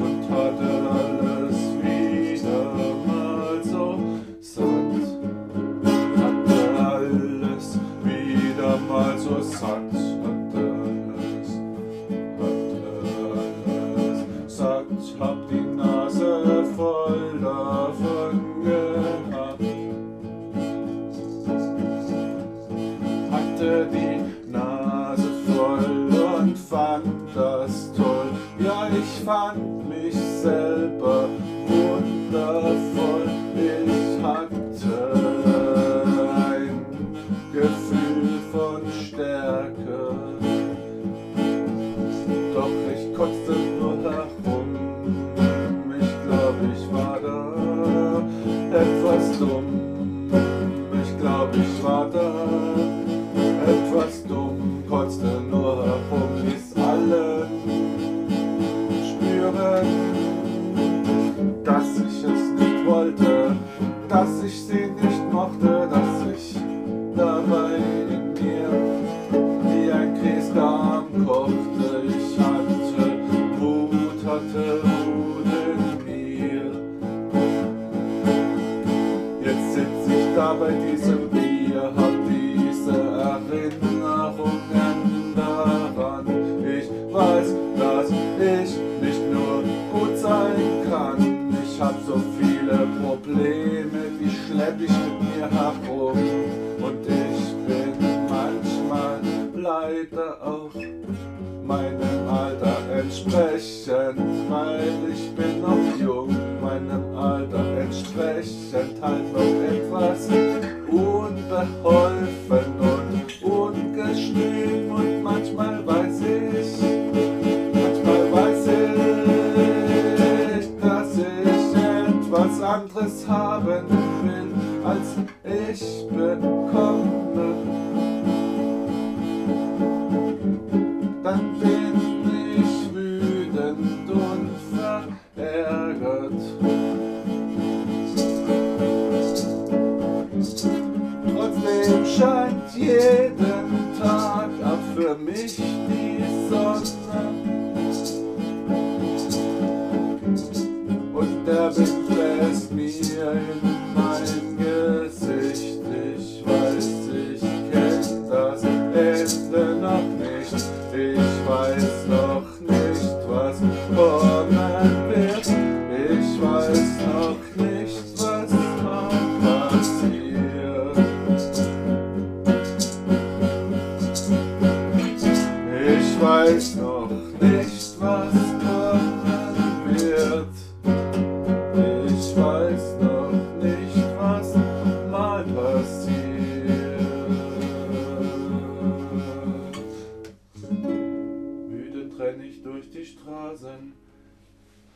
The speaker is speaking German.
und hatte alles wieder mal so satt. Hatte alles wieder mal so satt. Hatte alles alles satt, hab die Nase voll davon gehabt. Hatte die Nase voll und fand das toll. Ja, ich fand selber wundervoll. Ich hatte ein Gefühl von Stärke. Doch ich kotzte nur herum. Ich glaub, ich war da etwas dumm. Mochte, dass ich dabei in mir wie ein Kriegskram kochte. Ich hatte Wut, hatte Wut in mir. Jetzt sitz ich da bei diesem Bier, hab diese Erinnerungen daran. Ich weiß, dass ich nicht nur gut sein kann. Ich hab so viele Probleme, schlepp ich mit mir herum. Und ich bin manchmal leider auch meinem Alter entsprechend, weil ich bin noch etwas anderes haben will, als ich bekomme. cousin.